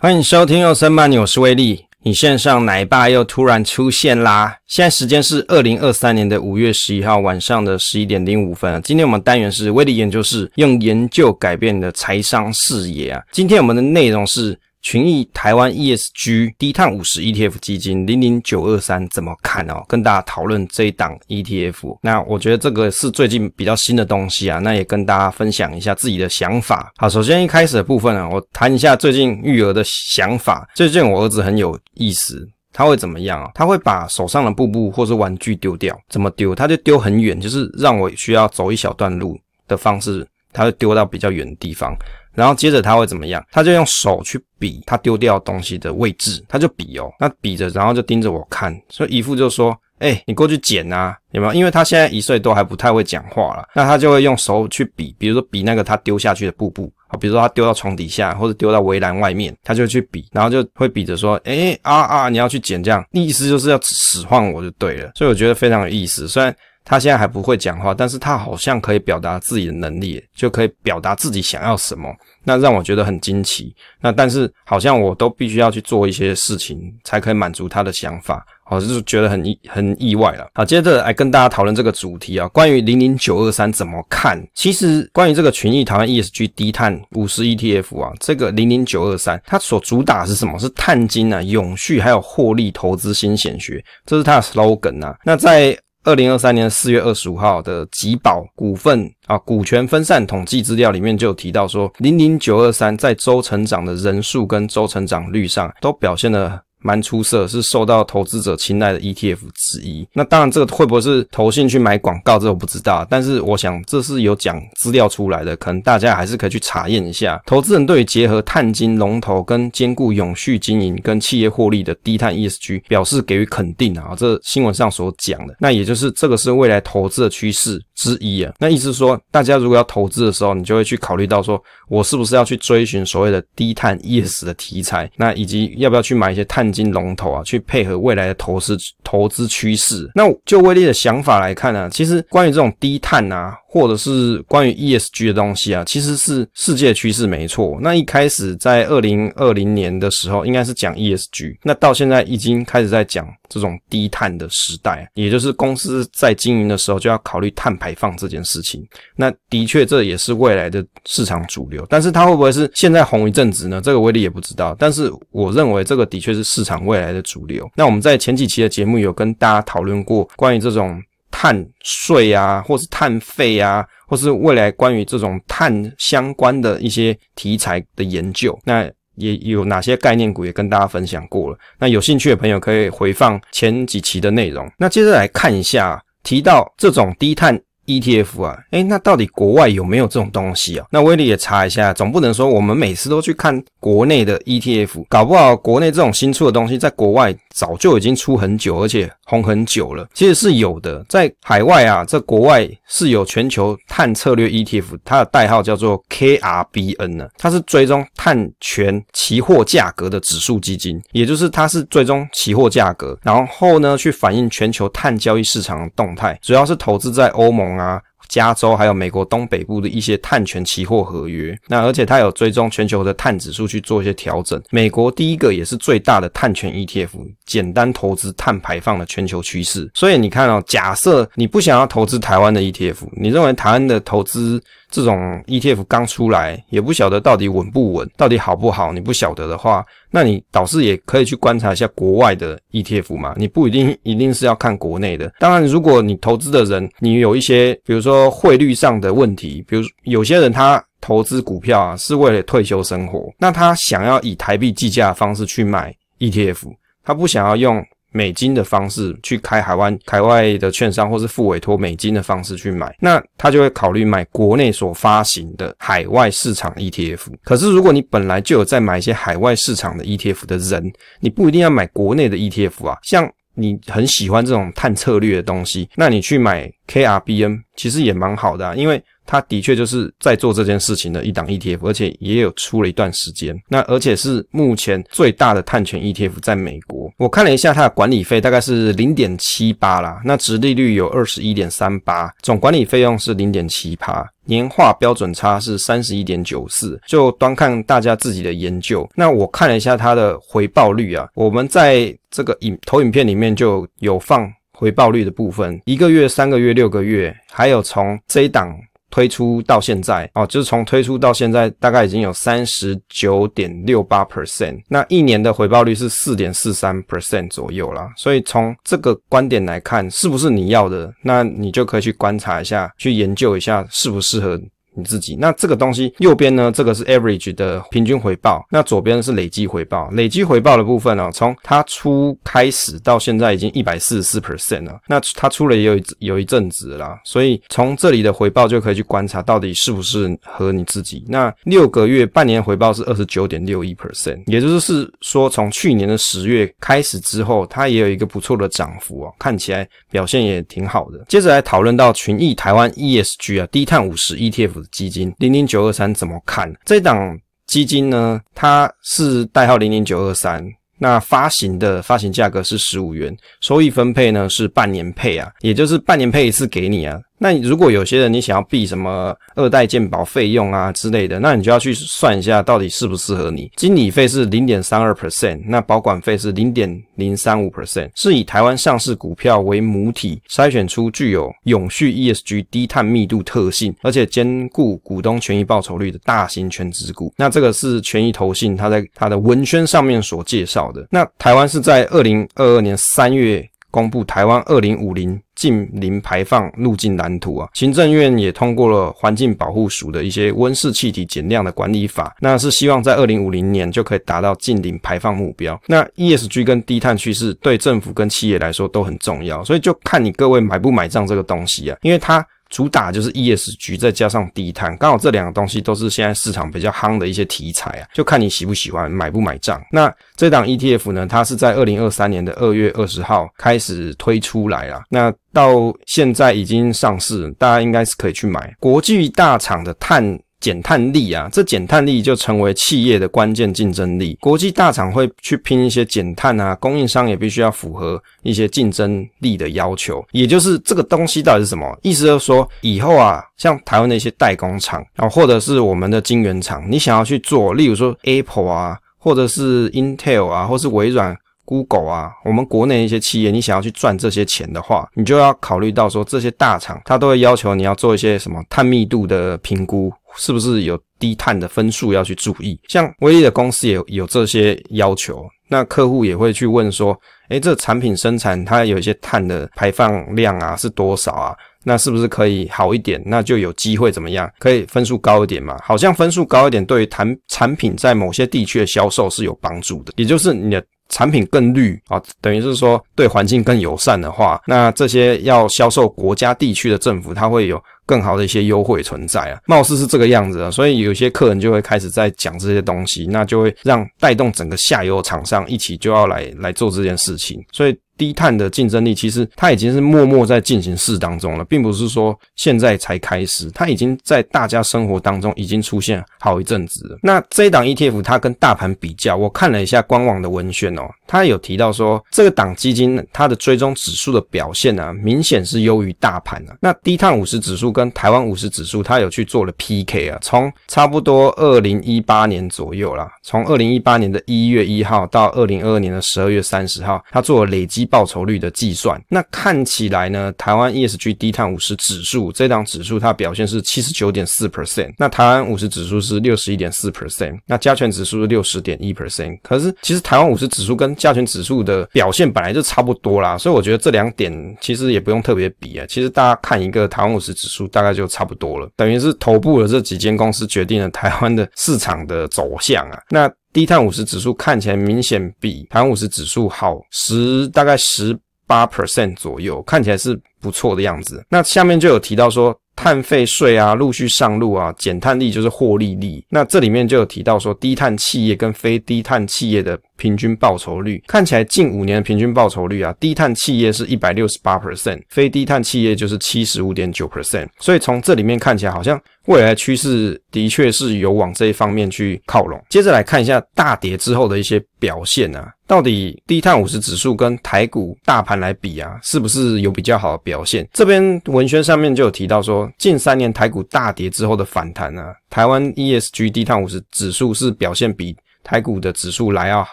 欢迎收听《右森慢你》，我是威力。你线上奶爸又突然出现啦！现在时间是二零二三年的五月十一号晚上的十一点零五分。今天我们单元是威力研究室，用研究改变你的财商视野啊！今天我们的内容是。群益台湾 ESG 低碳五十 ETF 基金零零九二三怎么看哦？跟大家讨论这一档 ETF。那我觉得这个是最近比较新的东西啊，那也跟大家分享一下自己的想法。好，首先一开始的部分呢，我谈一下最近育儿的想法。最近我儿子很有意思，他会怎么样啊？他会把手上的布布或是玩具丢掉，怎么丢？他就丢很远，就是让我需要走一小段路的方式，他会丢到比较远的地方。然后接着他会怎么样？他就用手去比他丢掉东西的位置，他就比哦，那比着，然后就盯着我看，所以姨父就说：“哎，你过去捡啊，有没有？”因为他现在一岁多，还不太会讲话了，那他就会用手去比，比如说比那个他丢下去的布布啊，比如说他丢到床底下或者丢到围栏外面，他就去比，然后就会比着说：“哎啊啊，你要去捡这样，意思就是要使唤我就对了。”所以我觉得非常有意思，虽然。他现在还不会讲话，但是他好像可以表达自己的能力，就可以表达自己想要什么，那让我觉得很惊奇。那但是好像我都必须要去做一些事情，才可以满足他的想法，我就是觉得很意很意外了。好，接着来跟大家讨论这个主题啊，关于零零九二三怎么看？其实关于这个群益台湾 ESG 低碳五十 ETF 啊，这个零零九二三它所主打是什么？是碳金啊、永续还有获利投资新显学，这是它的 slogan 啊。那在二零二三年四月二十五号的集宝股份啊股权分散统计资料里面就有提到说，零零九二三在周成长的人数跟周成长率上都表现得蛮出色，是受到投资者青睐的 ETF 之一。那当然，这个会不会是投信去买广告，这我不知道。但是我想这是有讲资料出来的，可能大家还是可以去查验一下。投资人对于结合碳金龙头跟兼顾永续经营跟企业获利的低碳 ESG 表示给予肯定啊。这新闻上所讲的，那也就是这个是未来投资的趋势之一啊。那意思是说，大家如果要投资的时候，你就会去考虑到说，我是不是要去追寻所谓的低碳 ES 的题材，那以及要不要去买一些碳。金龙头啊，去配合未来的投资投资趋势。那就威力的想法来看呢、其实关于这种低碳啊。或者是关于 ESG 的东西啊，其实是世界趋势没错。那一开始在二零二零年的时候，应该是讲 ESG，那到现在已经开始在讲这种低碳的时代，也就是公司在经营的时候就要考虑碳排放这件事情。那的确这也是未来的市场主流，但是它会不会是现在红一阵子呢？这个威力也不知道。但是我认为这个的确是市场未来的主流。那我们在前几期的节目有跟大家讨论过关于这种。碳税啊，或是碳费啊，或是未来关于这种碳相关的一些题材的研究，那也有哪些概念股也跟大家分享过了。那有兴趣的朋友可以回放前几期的内容。那接着来看一下，提到这种低碳。ETF 啊，诶，那到底国外有没有这种东西啊？那威力也查一下，总不能说我们每次都去看国内的 ETF，搞不好国内这种新出的东西，在国外早就已经出很久，而且红很久了。其实是有的，在海外啊，在国外是有全球碳策略 ETF，它的代号叫做 KRBN 呢，它是追踪碳权期货价格的指数基金，也就是它是追踪期货价格，然后呢去反映全球碳交易市场的动态，主要是投资在欧盟。啊，加州还有美国东北部的一些碳权期货合约，那而且它有追踪全球的碳指数去做一些调整。美国第一个也是最大的碳权 ETF，简单投资碳排放的全球趋势。所以你看哦，假设你不想要投资台湾的 ETF，你认为台湾的投资？这种 ETF 刚出来，也不晓得到底稳不稳，到底好不好，你不晓得的话，那你倒是也可以去观察一下国外的 ETF 嘛。你不一定一定是要看国内的。当然，如果你投资的人，你有一些，比如说汇率上的问题，比如有些人他投资股票啊，是为了退休生活，那他想要以台币计价的方式去买 ETF，他不想要用。美金的方式去开海外海外的券商，或是付委托美金的方式去买，那他就会考虑买国内所发行的海外市场 ETF。可是如果你本来就有在买一些海外市场的 ETF 的人，你不一定要买国内的 ETF 啊。像你很喜欢这种碳策略的东西，那你去买 KRBN 其实也蛮好的啊，因为它的确就是在做这件事情的一档 ETF，而且也有出了一段时间。那而且是目前最大的碳权 ETF，在美国。我看了一下它的管理费，大概是零点七八啦。那殖利率有二十一点三八，总管理费用是零点七八，年化标准差是三十一点九四。就端看大家自己的研究。那我看了一下它的回报率啊，我们在这个影投影片里面就有放回报率的部分，一个月、三个月、六个月，还有从这一档。推出到现在哦，就是从推出到现在，大概已经有三十九点六八 percent，那一年的回报率是四点四三 percent 左右啦。所以从这个观点来看，是不是你要的？那你就可以去观察一下，去研究一下适不适合。你自己，那这个东西右边呢，这个是 average 的平均回报，那左边是累积回报。累积回报的部分呢、哦，从它出开始到现在已经一百四十四 percent 了。那它出了也有有一阵子了啦，所以从这里的回报就可以去观察到底是不是合你自己。那六个月半年回报是二十九点六一 percent，也就是说从去年的十月开始之后，它也有一个不错的涨幅哦，看起来表现也挺好的。接着来讨论到群益台湾 ESG 啊，低碳五十 ETF。基金零零九二三怎么看？这档基金呢？它是代号零零九二三，那发行的发行价格是十五元，收益分配呢是半年配啊，也就是半年配一次给你啊。那如果有些人你想要避什么二代健保费用啊之类的，那你就要去算一下到底适不适合你。经理费是零点三二 percent，那保管费是零点零三五 percent，是以台湾上市股票为母体筛选出具有永续 ESG 低碳密度特性，而且兼顾股东权益报酬率的大型权值股。那这个是权益投信他在他的文宣上面所介绍的。那台湾是在二零二二年三月公布台湾二零五零。近零排放路径蓝图啊，行政院也通过了环境保护署的一些温室气体减量的管理法，那是希望在二零五零年就可以达到近零排放目标。那 ESG 跟低碳趋势对政府跟企业来说都很重要，所以就看你各位买不买账这个东西啊，因为它。主打就是 ESG，再加上低碳，刚好这两个东西都是现在市场比较夯的一些题材啊，就看你喜不喜欢，买不买账。那这档 ETF 呢，它是在二零二三年的二月二十号开始推出来了，那到现在已经上市，大家应该是可以去买。国际大厂的碳。减碳力啊，这减碳力就成为企业的关键竞争力。国际大厂会去拼一些减碳啊，供应商也必须要符合一些竞争力的要求。也就是这个东西到底是什么？意思就是说，以后啊，像台湾的一些代工厂然啊，或者是我们的晶圆厂，你想要去做，例如说 Apple 啊，或者是 Intel 啊，或是微软。Google 啊，我们国内一些企业，你想要去赚这些钱的话，你就要考虑到说，这些大厂它都会要求你要做一些什么碳密度的评估，是不是有低碳的分数要去注意。像威力的公司也有，这些要求，那客户也会去问说，诶，这产品生产它有一些碳的排放量啊是多少啊？那是不是可以好一点？那就有机会怎么样？可以分数高一点嘛？好像分数高一点，对于产产品在某些地区的销售是有帮助的，也就是你的。产品更绿啊，等于是说对环境更友善的话，那这些要销售国家地区的政府，它会有更好的一些优惠存在啊，貌似是这个样子啊，所以有些客人就会开始在讲这些东西，那就会让带动整个下游厂商一起就要来来做这件事情，所以。低碳的竞争力，其实它已经是默默在进行式当中了，并不是说现在才开始，它已经在大家生活当中已经出现好一阵子了。那这一档 ETF 它跟大盘比较，我看了一下官网的文宣哦，它有提到说这个档基金它的追踪指数的表现啊，明显是优于大盘的。那低碳五十指数跟台湾五十指数，它有去做了 PK 啊，从差不多二零一八年左右啦，从二零一八年的一月一号到二零二二年的十二月三十号，它做了累积。报酬率的计算，那看起来呢，台湾 ESG 低碳五十指数这档指数它表现是七十九点四 percent，那台湾五十指数是六十一点四 percent，那加权指数是六十点一 percent。可是其实台湾五十指数跟加权指数的表现本来就差不多啦，所以我觉得这两点其实也不用特别比啊。其实大家看一个台湾五十指数大概就差不多了，等于是头部的这几间公司决定了台湾的市场的走向啊。那低碳五十指数看起来明显比台湾五十指数好十，大概十八 percent 左右，看起来是不错的样子。那下面就有提到说，碳费税啊陆续上路啊，减碳力就是获利力。那这里面就有提到说，低碳企业跟非低碳企业的平均报酬率，看起来近五年的平均报酬率啊，低碳企业是一百六十八 percent，非低碳企业就是七十五点九 percent。所以从这里面看起来，好像未来趋势的确是有往这一方面去靠拢。接着来看一下大跌之后的一些表现啊。到底低碳五十指数跟台股大盘来比啊，是不是有比较好的表现？这边文宣上面就有提到说，近三年台股大跌之后的反弹啊，台湾 ESG 低碳五十指数是表现比台股的指数来啊。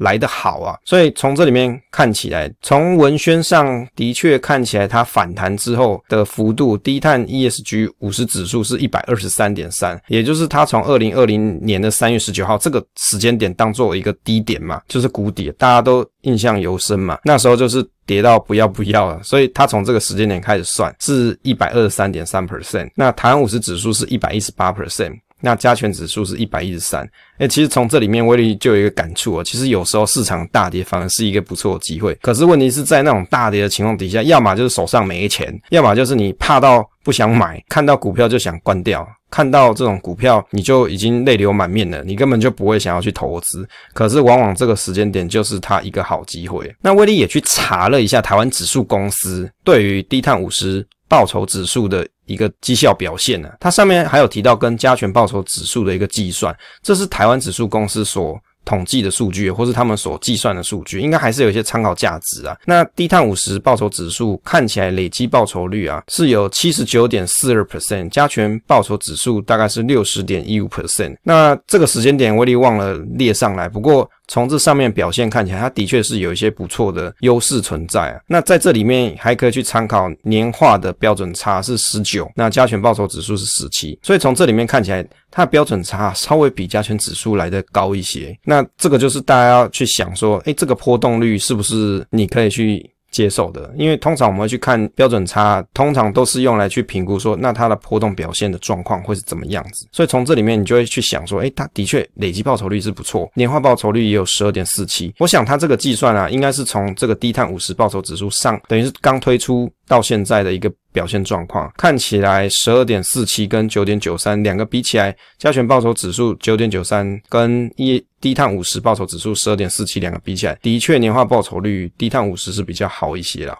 来得好啊，所以从这里面看起来，从文宣上的确看起来它反弹之后的幅度，低碳 ESG 五十指数是一百二十三点三，也就是它从二零二零年的三月十九号这个时间点当做一个低点嘛，就是谷底，大家都印象犹深嘛，那时候就是跌到不要不要了，所以它从这个时间点开始算是一百二十三点三 percent，那台湾五十指数是一百一十八 percent。那加权指数是一百一十三，诶，其实从这里面威力就有一个感触啊，其实有时候市场大跌反而是一个不错的机会。可是问题是在那种大跌的情况底下，要么就是手上没钱，要么就是你怕到不想买，看到股票就想关掉，看到这种股票你就已经泪流满面了，你根本就不会想要去投资。可是往往这个时间点就是它一个好机会。那威力也去查了一下台湾指数公司对于低碳五十报酬指数的一个绩效表现呢、啊，它上面还有提到跟加权报酬指数的一个计算，这是台湾指数公司所统计的数据，或是他们所计算的数据，应该还是有一些参考价值啊。那低碳五十报酬指数看起来累积报酬率啊是有七十九点四二 percent，加权报酬指数大概是六十点一五 percent。那这个时间点威力忘了列上来，不过。从这上面表现看起来，它的确是有一些不错的优势存在啊。那在这里面还可以去参考年化的标准差是十九，那加权报酬指数是十七，所以从这里面看起来，它的标准差稍微比加权指数来的高一些。那这个就是大家要去想说，哎，这个波动率是不是你可以去接受的，因为通常我们会去看标准差，通常都是用来去评估说，那它的波动表现的状况会是怎么样子。所以从这里面你就会去想说，诶，它的确累积报酬率是不错，年化报酬率也有十二点四七。我想它这个计算啊，应该是从这个低碳五十报酬指数上，等于是刚推出到现在的一个。表现状况看起来，十二点四七跟九点九三两个比起来，加权报酬指数九点九三跟一低碳五十报酬指数十二点四七两个比起来，的确年化报酬率低碳五十是比较好一些了。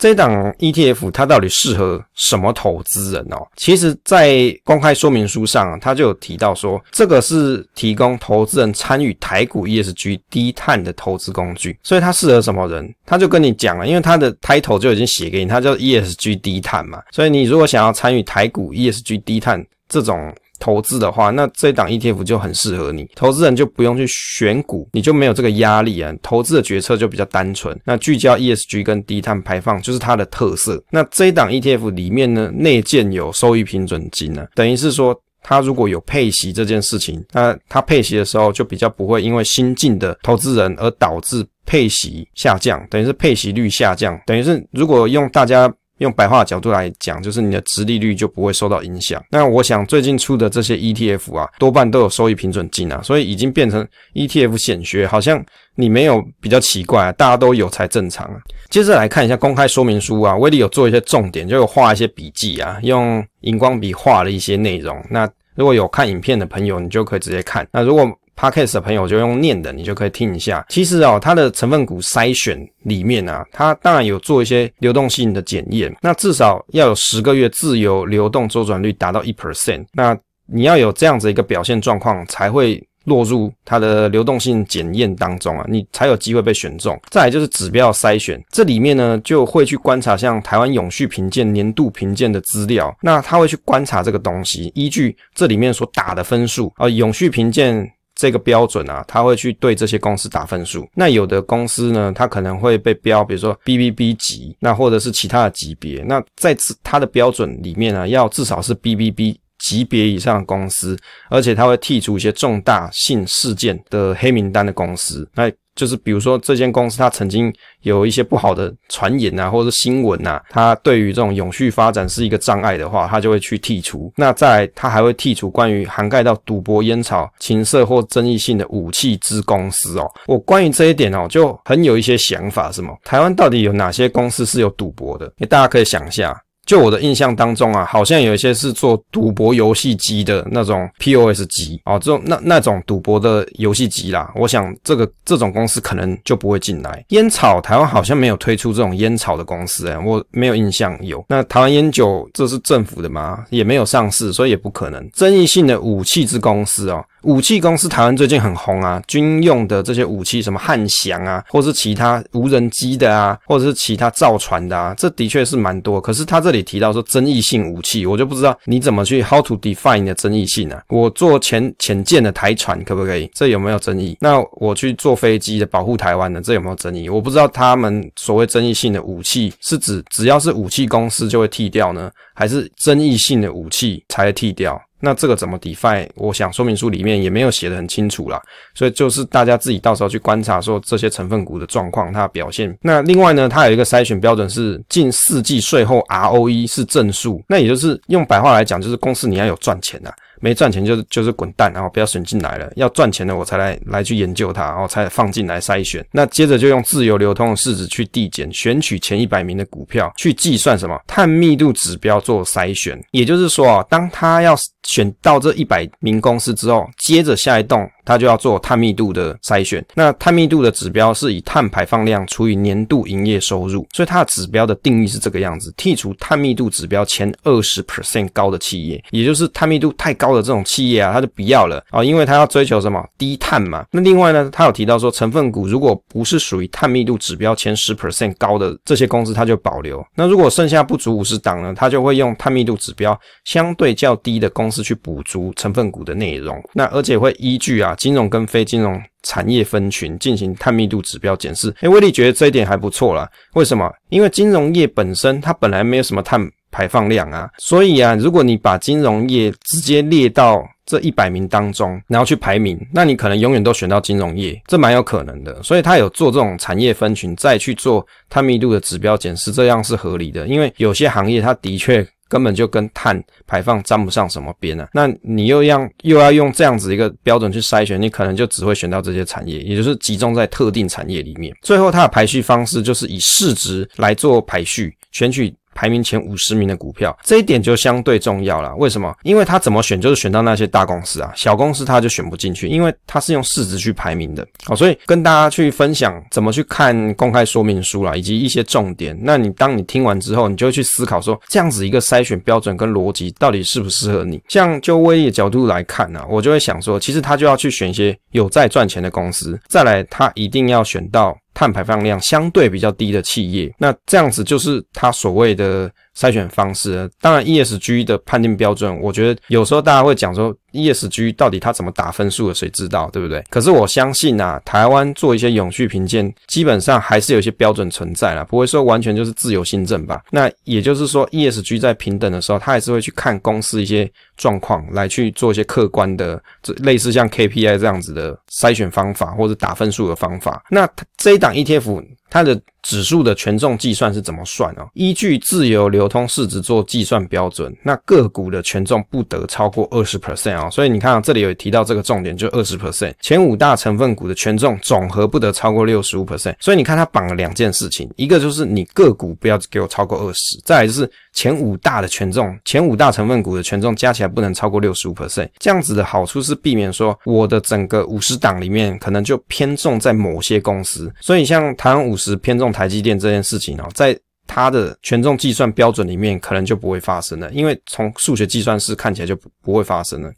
这档 ETF 它到底适合什么投资人哦？其实，在公开说明书上，它就有提到说，这个是提供投资人参与台股 ESG 低碳的投资工具，所以它适合什么人？他就跟你讲了，因为它的 title 就已经写给你，它叫 ESG 低碳嘛，所以你如果想要参与台股 ESG 低碳这种。投资的话，那这档 ETF 就很适合你。投资人就不用去选股，你就没有这个压力啊。投资的决策就比较单纯。那聚焦 ESG 跟低碳排放就是它的特色。那这一档 ETF 里面呢，内建有收益平准金呢，等于是说，它如果有配息这件事情，那它配息的时候就比较不会因为新进的投资人而导致配息下降，等于是配息率下降。等于是如果用大家。用白话的角度来讲，就是你的殖利率就不会受到影响。那我想最近出的这些 ETF 啊，多半都有收益平准金啊，所以已经变成 ETF 显学，好像你没有比较奇怪啊，大家都有才正常啊。接着来看一下公开说明书啊，威力有做一些重点，就有画一些笔记啊，用荧光笔画了一些内容。那如果有看影片的朋友，你就可以直接看。那如果 Podcast 的朋友就用念的，你就可以听一下。其实哦，它的成分股筛选里面啊，它当然有做一些流动性的检验。那至少要有十个月自由流动周转率达到一 percent。那你要有这样子一个表现状况，才会落入它的流动性检验当中啊，你才有机会被选中。再来就是指标筛选，这里面呢就会去观察像台湾永续评鉴年度评鉴的资料，那他会去观察这个东西，依据这里面所打的分数啊，永续评鉴。这个标准啊，他会去对这些公司打分数。那有的公司呢，它可能会被标，比如说 BBB 级，那或者是其他的级别。那在此它的标准里面呢，要至少是 BBB 级别以上的公司，而且它会剔除一些重大性事件的黑名单的公司。那就是比如说，这间公司它曾经有一些不好的传言啊，或者是新闻啊，它对于这种永续发展是一个障碍的话，它就会去剔除。那再来，它还会剔除关于涵盖到赌博、烟草、情色或争议性的武器之公司哦。我关于这一点哦，就很有一些想法，是吗？台湾到底有哪些公司是有赌博的？大家可以想一下。就我的印象当中啊，好像有一些是做赌博游戏机的那种 POS 机哦，这种那那种赌博的游戏机啦。我想这个这种公司可能就不会进来。烟草台湾好像没有推出这种烟草的公司哎、我没有印象有。那台湾烟酒这是政府的吗？也没有上市，所以也不可能。争议性的武器之公司哦。武器公司台湾最近很红啊，军用的这些武器，什么汉翔啊，或是其他无人机的啊，或者是其他造船的啊，这的确是蛮多。可是他这里提到说争议性武器，我就不知道你怎么去 how to define 的争议性啊？我做潜潜舰的台船可不可以？这有没有争议？那我去坐飞机的保护台湾的，这有没有争议？我不知道他们所谓争议性的武器是指只要是武器公司就会剃掉呢，还是争议性的武器才会剃掉？那这个怎么 define？我想说明书里面也没有写得很清楚啦，所以就是大家自己到时候去观察说这些成分股的状况，它表现。那另外呢，它有一个筛选标准是近四季税后 ROE 是正数，那也就是用白话来讲，就是公司你要有赚钱啊。没赚钱就是就是滚蛋，然后不要选进来了。要赚钱的我才来来去研究它，然后才放进来筛选。那接着就用自由流通的市值去递减，选取前一百名的股票去计算什么碳密度指标做筛选。也就是说啊，当它要选到这一百名公司之后，接着下一栋。它就要做碳密度的筛选，那碳密度的指标是以碳排放量除以年度营业收入，所以它的指标的定义是这个样子：剔除碳密度指标前二十 percent 高的企业，也就是碳密度太高的这种企业啊，它就不要了啊，因为它要追求什么低碳嘛。那另外呢，它有提到说，成分股如果不是属于碳密度指标前十 percent 高的这些公司，它就保留。那如果剩下不足五十档呢，它就会用碳密度指标相对较低的公司去补足成分股的内容。那而且会依据啊。金融跟非金融产业分群进行碳密度指标检视，诶，威力觉得这一点还不错啦。为什么？因为金融业本身它本来没有什么碳排放量啊，所以啊，如果你把金融业直接列到这一百名当中，然后去排名，那你可能永远都选到金融业，这蛮有可能的。所以他有做这种产业分群，再去做碳密度的指标检视，这样是合理的。因为有些行业它的确。根本就跟碳排放沾不上什么边啊！那你又要又要用这样子一个标准去筛选，你可能就只会选到这些产业，也就是集中在特定产业里面。最后，它的排序方式就是以市值来做排序，选取。排名前五十名的股票，这一点就相对重要了。为什么？因为他怎么选，就是选到那些大公司啊，小公司他就选不进去，因为他是用市值去排名的。好，所以跟大家去分享怎么去看公开说明书啦，以及一些重点。那你当你听完之后，你就会去思考说，这样子一个筛选标准跟逻辑到底适不适合你？像就威力的角度来看呢，我就会想说，其实他就要去选一些有在赚钱的公司，再来他一定要选到。碳排放量相对比较低的企业，那这样子就是它所谓的筛选方式。当然，ESG 的判定标准，我觉得有时候大家会讲说。ESG 到底它怎么打分数的？谁知道，对不对？可是我相信啊，台湾做一些永续评鉴，基本上还是有一些标准存在啦，不会说完全就是自由新政吧？那也就是说，ESG 在评等的时候，它还是会去看公司一些状况，来去做一些客观的，这类似像 KPI 这样子的筛选方法，或者打分数的方法。那这一档 ETF。它的指数的权重计算是怎么算哦？依据自由流通市值做计算标准，那个股的权重不得超过二十 percent 哦。所以你看啊，这里有提到这个重点，就二十 percent。前五大成分股的权重总和不得超过六十五 percent。所以你看它绑了两件事情，一个就是你个股不要给我超过二十，再来就是前五大的权重，前五大成分股的权重加起来不能超过六十五 percent。这样子的好处是避免说我的整个五十档里面可能就偏重在某些公司。所以像台湾五十偏重台积电这件事情哦，在它的权重计算标准里面，可能就不会发生了，因为从数学计算式看起来就不不会发生了。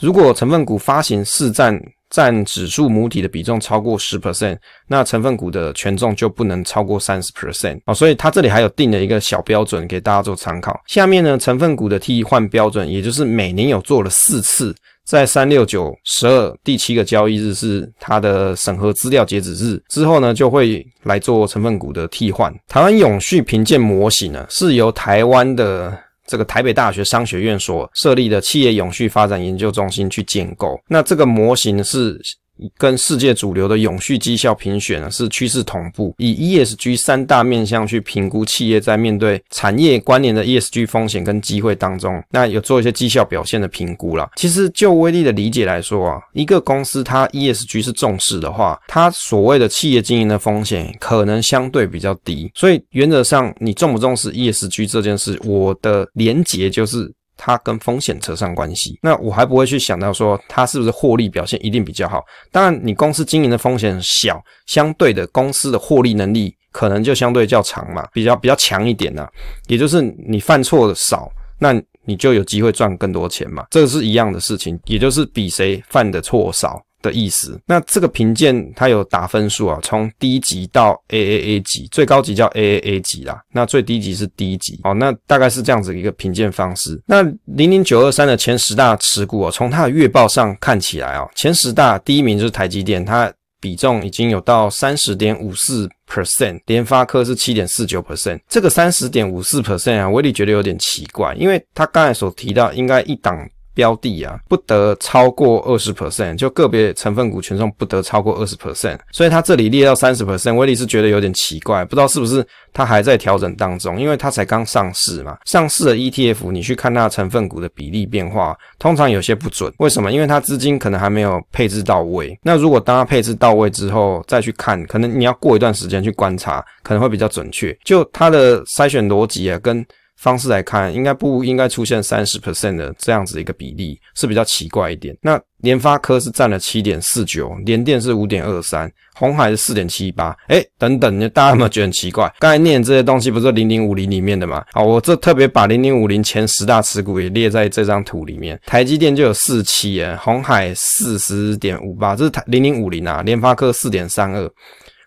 如果成分股发行市占占指数母体的比重超过十 percent，那成分股的权重就不能超过三十 percent 啊。所以它这里还有定了一个小标准给大家做参考。下面呢，成分股的替换标准，也就是每年有做了四次。在三六九十二第七个交易日是它的审核资料截止日，之后呢，就会来做成分股的替换。台湾永续评鉴模型呢，是由台湾的这个台北大学商学院所设立的企业永续发展研究中心去建构。那这个模型是跟世界主流的永续绩效评选呢是趋势同步，以 ESG 三大面向去评估企业在面对产业关联的 ESG 风险跟机会当中，那有做一些绩效表现的评估啦。其实就威力的理解来说啊，一个公司它 ESG 是重视的话，它所谓的企业经营的风险可能相对比较低。所以原则上，你重不重视 ESG 这件事，我的连结就是。它跟风险扯上关系，那我还不会去想到说它是不是获利表现一定比较好。当然，你公司经营的风险小，相对的公司的获利能力可能就相对较长嘛，比较比较强一点呐、也就是你犯错的少，那你就有机会赚更多钱嘛，这个是一样的事情，也就是比谁犯的错少。的意思，那这个评鉴它有打分数啊，从低级到 AAA 级，最高级叫 AAA 级啦，那最低级是 D 级，哦，那大概是这样子一个评鉴方式。那零零九二三的前十大持股啊，从它的月报上看起来啊，前十大第一名就是台积电，它比重已经有到三十点五四 percent，联发科是七点四九 percent，这个三十点五四 percent 啊，威力觉得有点奇怪，因为他刚才所提到应该一档。标的啊，不得超过二十 percent，就个别成分股权重不得超过二十 percent，所以它这里列到三十 percent，威力是觉得有点奇怪，不知道是不是它还在调整当中，因为它才刚上市嘛。上市的 ETF，你去看它成分股的比例变化，通常有些不准。为什么？因为它资金可能还没有配置到位。那如果当它配置到位之后再去看，可能你要过一段时间去观察，可能会比较准确。就它的筛选逻辑啊，跟方式来看，应该不应该出现三十 percent 的这样子一个比例，是比较奇怪一点。那联发科是占了七点四九，联电是五点二三，鸿海是四点七八。诶，等等，大家有没有觉得很奇怪？刚才念这些东西不是零零五零里面的吗？好，我这特别把零零五零前十大持股也列在这张图里面。台积电就有四七诶，鸿海四十点五八，这是台零零五零啊，联发科四点三二。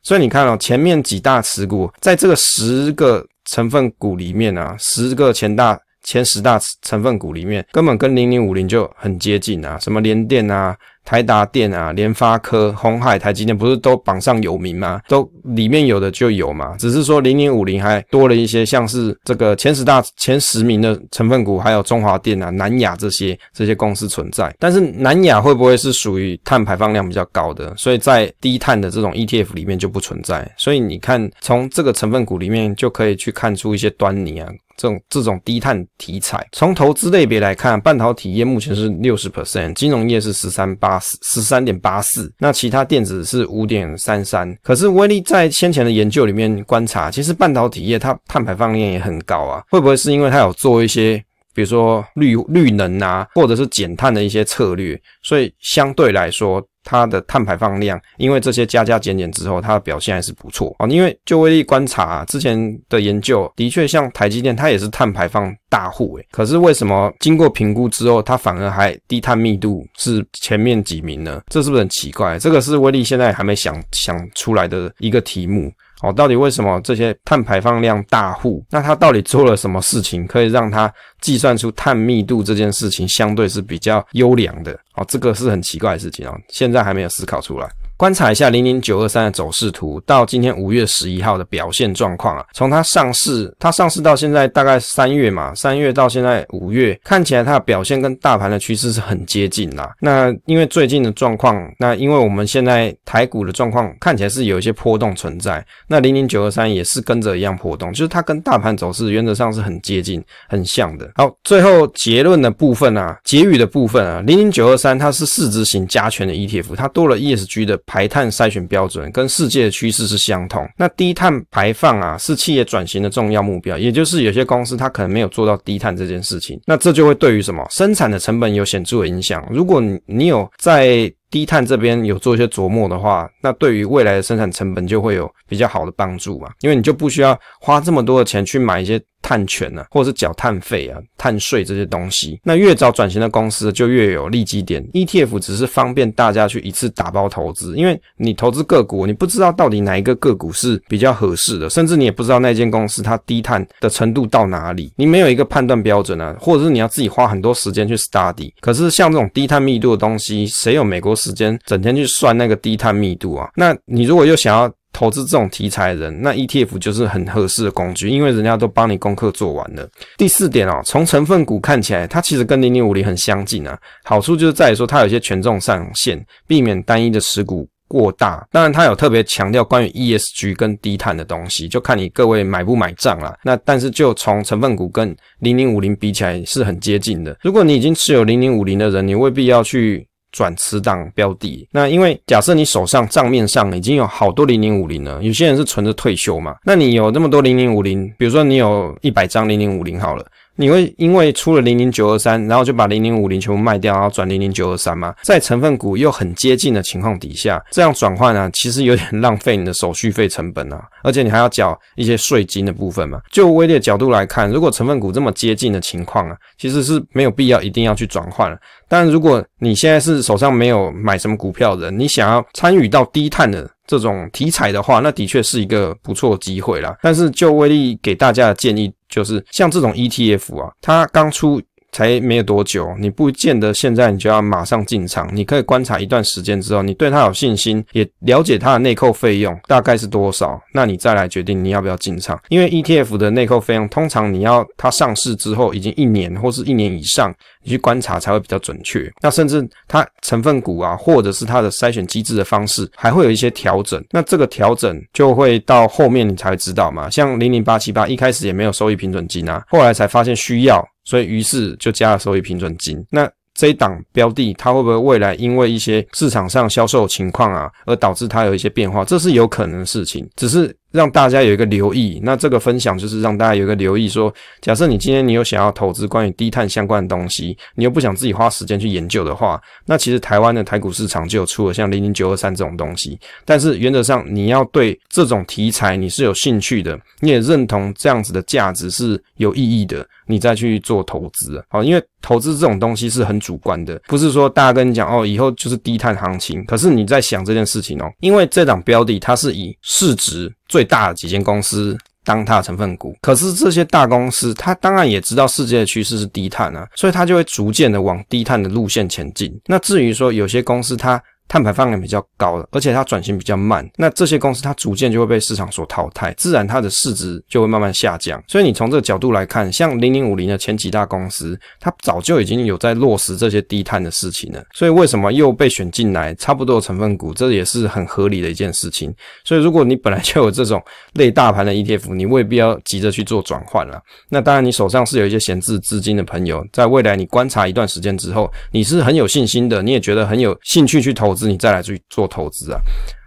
所以你看哦，前面几大持股在这个十个。成分股里面啊，十个前大前十大成分股里面，根本跟零零五零就很接近啊，什么联电啊。台达电啊，联发科、鸿海、台积电不是都榜上有名吗？都里面有的就有嘛，只是说零零五零还多了一些，像是这个前十大前十名的成分股，还有中华电啊、南亚这些这些公司存在。但是南亚会不会是属于碳排放量比较高的？所以在低碳的这种 ETF 里面就不存在。所以你看，从这个成分股里面就可以去看出一些端倪啊。这种这种低碳题材，从投资类别来看，半导体业目前是六十 percent，金融业是十三八四十三点八四，那其他电子是五点三三。可是威力在先前的研究里面观察，其实半导体业它碳排放量也很高啊，会不会是因为它有做一些，比如说绿绿能啊，或者是减碳的一些策略，所以相对来说。它的碳排放量，因为这些加加减减之后，它的表现还是不错哦。因为就威力观察啊，之前的研究的确像台积电，它也是碳排放大户诶。可是为什么经过评估之后，它反而还低碳密度是前面几名呢？这是不是很奇怪？这个是威力现在还没想想出来的一个题目。哦，到底为什么这些碳排放量大户，那他到底做了什么事情，可以让他计算出碳密度这件事情相对是比较优良的？哦，这个是很奇怪的事情哦，现在还没有思考出来。观察一下零零九二三的走势图，到今天五月十一号的表现状况啊。从它上市，它上市到现在大概三月嘛，三月到现在五月，看起来它的表现跟大盘的趋势是很接近啦。那因为最近的状况，那因为我们现在台股的状况看起来是有一些波动存在，那零零九二三也是跟着一样波动，就是它跟大盘走势原则上是很接近、很像的。好，最后结论的部分啊，结语的部分啊，零零九二三它是市值型加权的 ETF，它多了 ESG 的。排碳筛选标准跟世界的趋势是相同。那低碳排放啊，是企业转型的重要目标，也就是有些公司它可能没有做到低碳这件事情，那这就会对于什么生产的成本有显著的影响。如果你有在低碳这边有做一些琢磨的话，那对于未来的生产成本就会有比较好的帮助嘛，因为你就不需要花这么多的钱去买一些。碳权、啊，或者是缴碳费啊、碳税这些东西，那越早转型的公司就越有利基点。ETF 只是方便大家去一次打包投资，因为你投资个股，你不知道到底哪一个个股是比较合适的，甚至你也不知道那间公司它低碳的程度到哪里，你没有一个判断标准啊，或者是你要自己花很多时间去 study。可是像这种低碳密度的东西，谁有美国时间整天去算那个低碳密度啊？那你如果又想要投资这种题材的人，那 ETF 就是很合适的工具，因为人家都帮你功课做完了。第四点哦，从成分股看起来，它其实跟零零五零很相近啊，好处就是在于说它有些权重上限，避免单一的持股过大。当然，它有特别强调关于 ESG 跟低碳的东西，就看你各位买不买账啦。那但是就从成分股跟零零五零比起来是很接近的。如果你已经持有零零五零的人，你未必要去。转持档标的，那因为假设你手上账面上已经有好多零零五零了，有些人是存着退休嘛，那你有那么多零零五零，比如说你有一百张零零五零好了。你会因为出了零零九二三，然后就把零零五零全部卖掉，然后转零零九二三吗？在成分股又很接近的情况底下，这样转换啊，其实有点浪费你的手续费成本啊，而且你还要缴一些税金的部分嘛。就威力的角度来看，如果成分股这么接近的情况啊，其实是没有必要一定要去转换了。但如果你现在是手上没有买什么股票的人，你想要参与到低碳的这种题材的话，那的确是一个不错的机会啦。但是就威力给大家的建议就是，像这种 ETF 啊，它刚出。才没有多久，你不见得现在你就要马上进场，你可以观察一段时间之后，你对它有信心，也了解它的内扣费用大概是多少，那你再来决定你要不要进场。因为 ETF 的内扣费用，通常你要它上市之后已经一年或是一年以上，你去观察才会比较准确。那甚至它成分股啊，或者是它的筛选机制的方式，还会有一些调整。那这个调整就会到后面你才知道嘛。像零零八七八一开始也没有收益平准金啊，后来才发现需要。所以，于是就加了收益平准金。那这一档标的，它会不会未来因为一些市场上销售情况啊，而导致它有一些变化？这是有可能的事情，只是。让大家有一个留意，那这个分享就是让大家有一个留意说，假设你今天你有想要投资关于低碳相关的东西，你又不想自己花时间去研究的话，那其实台湾的台股市场就有出了像零零九二三这种东西。但是原则上你要对这种题材你是有兴趣的，你也认同这样子的价值是有意义的，你再去做投资。好，因为投资这种东西是很主观的，不是说大家跟你讲哦，以后就是低碳行情，可是你在想这件事情哦，因为这档标的它是以市值。最大的几间公司当它的成分股，可是这些大公司，它当然也知道世界的趋势是低碳啊，所以它就会逐渐的往低碳的路线前进。那至于说有些公司它，碳排放量比较高的，而且它转型比较慢，那这些公司它逐渐就会被市场所淘汰，自然它的市值就会慢慢下降。所以你从这个角度来看，像零零五零的前几大公司，它早就已经有在落实这些低碳的事情了。所以为什么又被选进来，差不多的成分股，这也是很合理的一件事情。所以如果你本来就有这种类大盘的 ETF，你未必要急着去做转换了。那当然，你手上是有一些闲置资金的朋友，在未来你观察一段时间之后，你是很有信心的，你也觉得很有兴趣去投资资。你再来去做投资啊！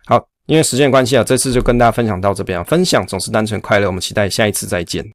好，因为时间关系啊，这次就跟大家分享到这边啊。分享总是单纯快乐，我们期待下一次再见。